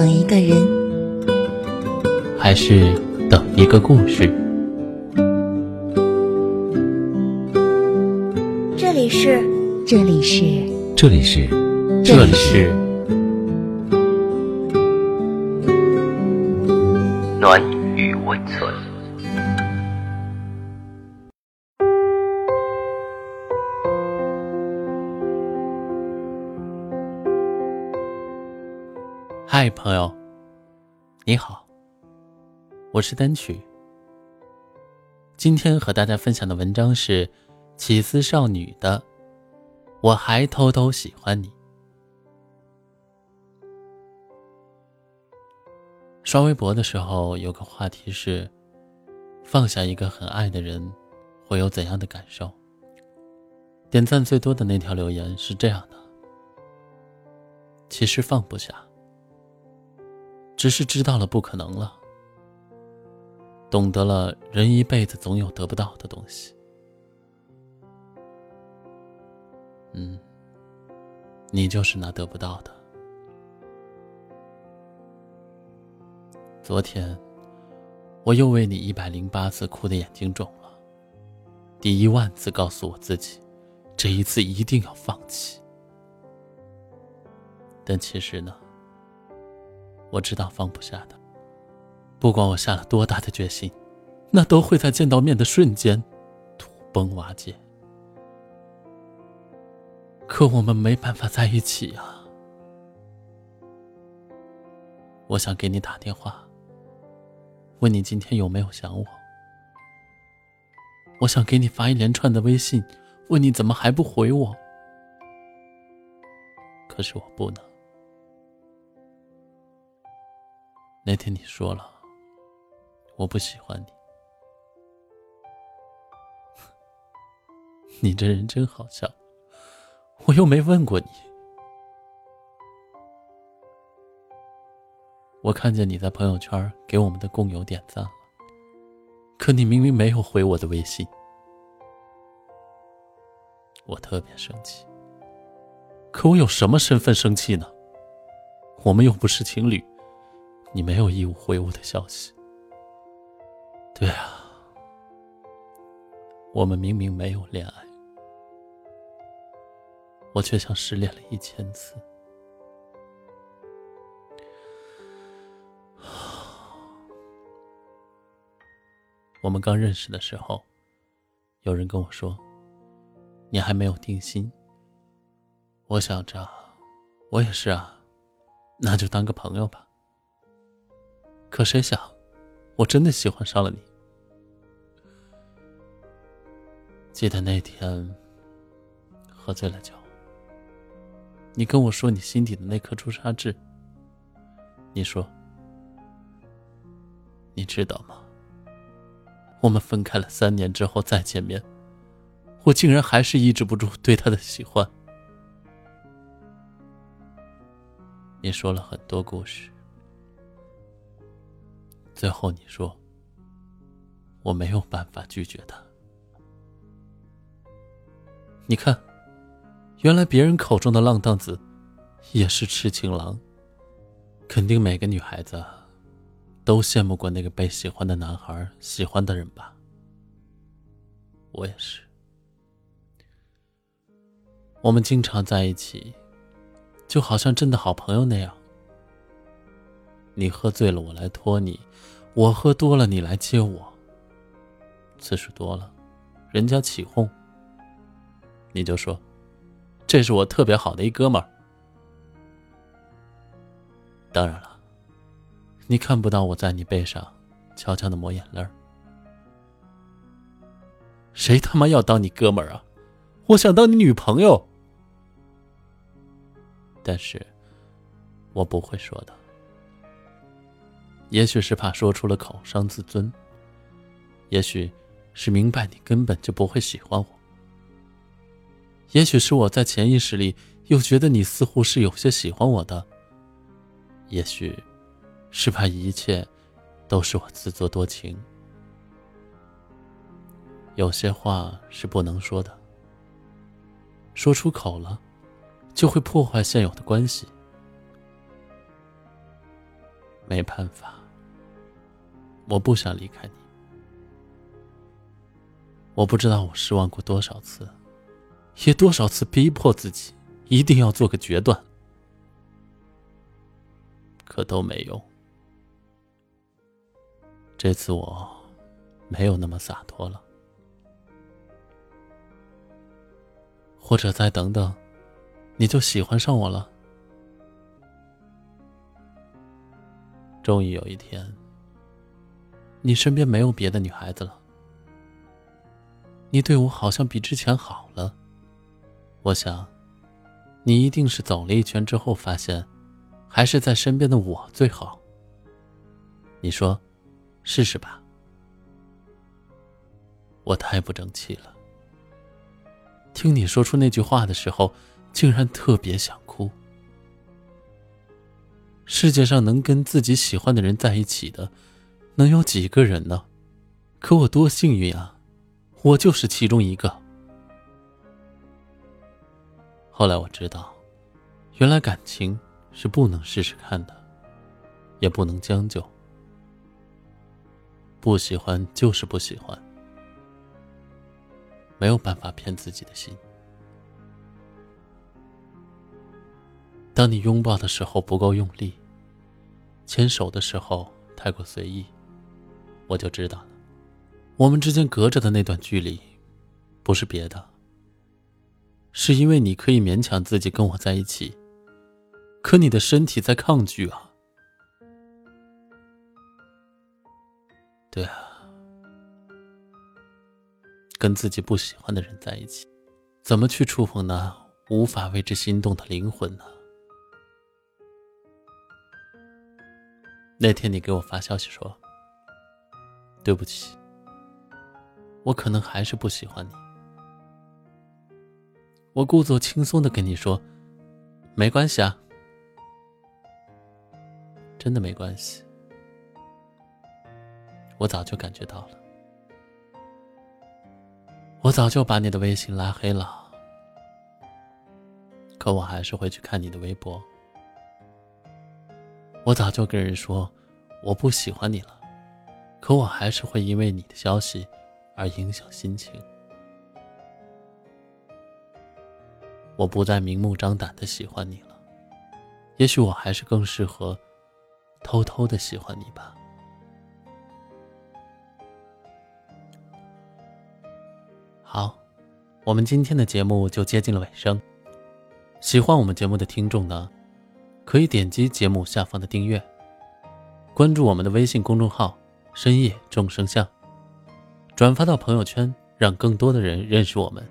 等一个人，还是等一个故事？这里是，这里是，这里是，这里是暖与温存。嗨，朋友，你好，我是单曲。今天和大家分享的文章是起司少女的《我还偷偷喜欢你》。刷微博的时候，有个话题是：放下一个很爱的人，会有怎样的感受？点赞最多的那条留言是这样的：其实放不下。只是知道了不可能了，懂得了人一辈子总有得不到的东西。嗯，你就是那得不到的。昨天，我又为你一百零八次哭的眼睛肿了，第一万次告诉我自己，这一次一定要放弃。但其实呢？我知道放不下的，不管我下了多大的决心，那都会在见到面的瞬间土崩瓦解。可我们没办法在一起啊！我想给你打电话，问你今天有没有想我。我想给你发一连串的微信，问你怎么还不回我。可是我不能。那天你说了，我不喜欢你。你这人真好笑，我又没问过你。我看见你在朋友圈给我们的共友点赞了，可你明明没有回我的微信，我特别生气。可我有什么身份生气呢？我们又不是情侣。你没有义务回我的消息。对啊，我们明明没有恋爱，我却像失恋了一千次。我们刚认识的时候，有人跟我说：“你还没有定心。”我想着，我也是啊，那就当个朋友吧。可谁想，我真的喜欢上了你。记得那天喝醉了酒，你跟我说你心底的那颗朱砂痣。你说，你知道吗？我们分开了三年之后再见面，我竟然还是抑制不住对他的喜欢。你说了很多故事。最后你说，我没有办法拒绝他。你看，原来别人口中的浪荡子，也是痴情郎。肯定每个女孩子，都羡慕过那个被喜欢的男孩喜欢的人吧？我也是。我们经常在一起，就好像真的好朋友那样。你喝醉了，我来拖你；我喝多了，你来接我。次数多了，人家起哄，你就说：“这是我特别好的一哥们儿。”当然了，你看不到我在你背上悄悄的抹眼泪儿。谁他妈要当你哥们儿啊？我想当你女朋友，但是我不会说的。也许是怕说出了口伤自尊，也许是明白你根本就不会喜欢我，也许是我在潜意识里又觉得你似乎是有些喜欢我的，也许是怕一切都是我自作多情。有些话是不能说的，说出口了，就会破坏现有的关系。没办法，我不想离开你。我不知道我失望过多少次，也多少次逼迫自己一定要做个决断，可都没用。这次我没有那么洒脱了，或者再等等，你就喜欢上我了。终于有一天，你身边没有别的女孩子了，你对我好像比之前好了。我想，你一定是走了一圈之后发现，还是在身边的我最好。你说，试试吧。我太不争气了，听你说出那句话的时候，竟然特别想哭。世界上能跟自己喜欢的人在一起的，能有几个人呢？可我多幸运啊，我就是其中一个。后来我知道，原来感情是不能试试看的，也不能将就。不喜欢就是不喜欢，没有办法骗自己的心。当你拥抱的时候不够用力，牵手的时候太过随意，我就知道了，我们之间隔着的那段距离，不是别的，是因为你可以勉强自己跟我在一起，可你的身体在抗拒啊。对啊，跟自己不喜欢的人在一起，怎么去触碰那无法为之心动的灵魂呢？那天你给我发消息说：“对不起，我可能还是不喜欢你。”我故作轻松的跟你说：“没关系啊，真的没关系。”我早就感觉到了，我早就把你的微信拉黑了，可我还是会去看你的微博。我早就跟人说我不喜欢你了，可我还是会因为你的消息而影响心情。我不再明目张胆的喜欢你了，也许我还是更适合偷偷的喜欢你吧。好，我们今天的节目就接近了尾声。喜欢我们节目的听众呢？可以点击节目下方的订阅，关注我们的微信公众号“深夜众生相”，转发到朋友圈，让更多的人认识我们。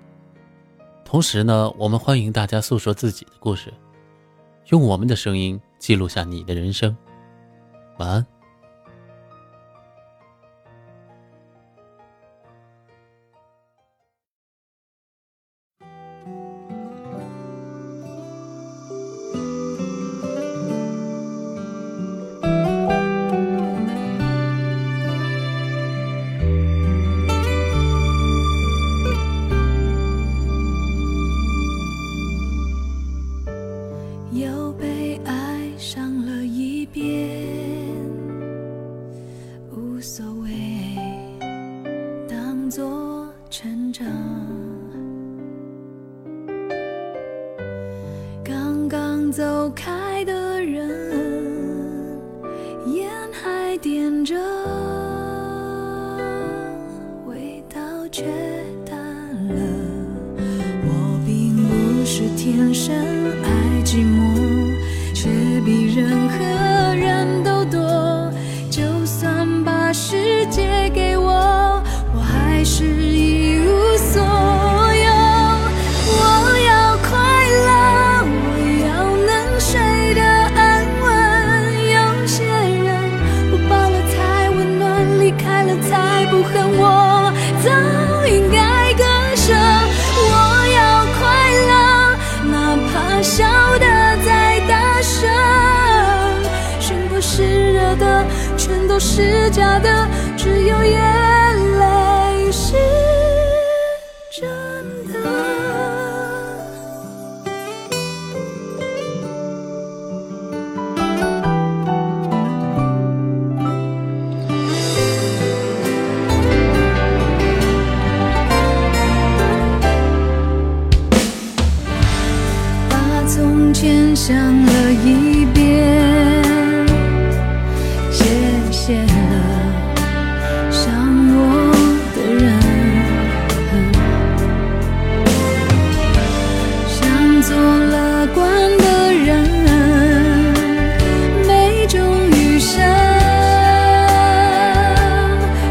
同时呢，我们欢迎大家诉说自己的故事，用我们的声音记录下你的人生。晚安。还点着，味道却淡了。我并不是天生爱寂寞，却比任何了一遍，谢谢了伤我的人，像做乐观的人，每种雨声，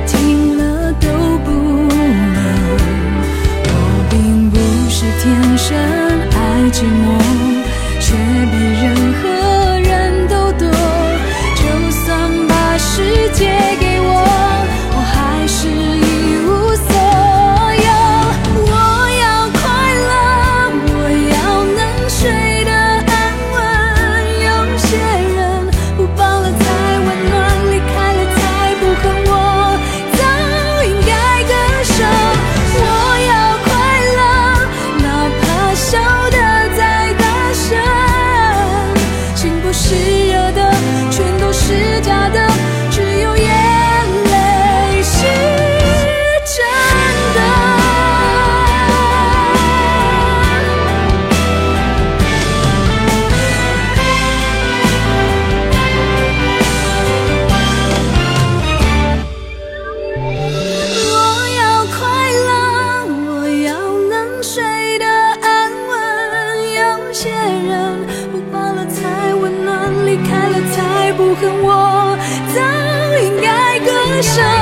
听了都不冷。我并不是天生爱寂寞。生。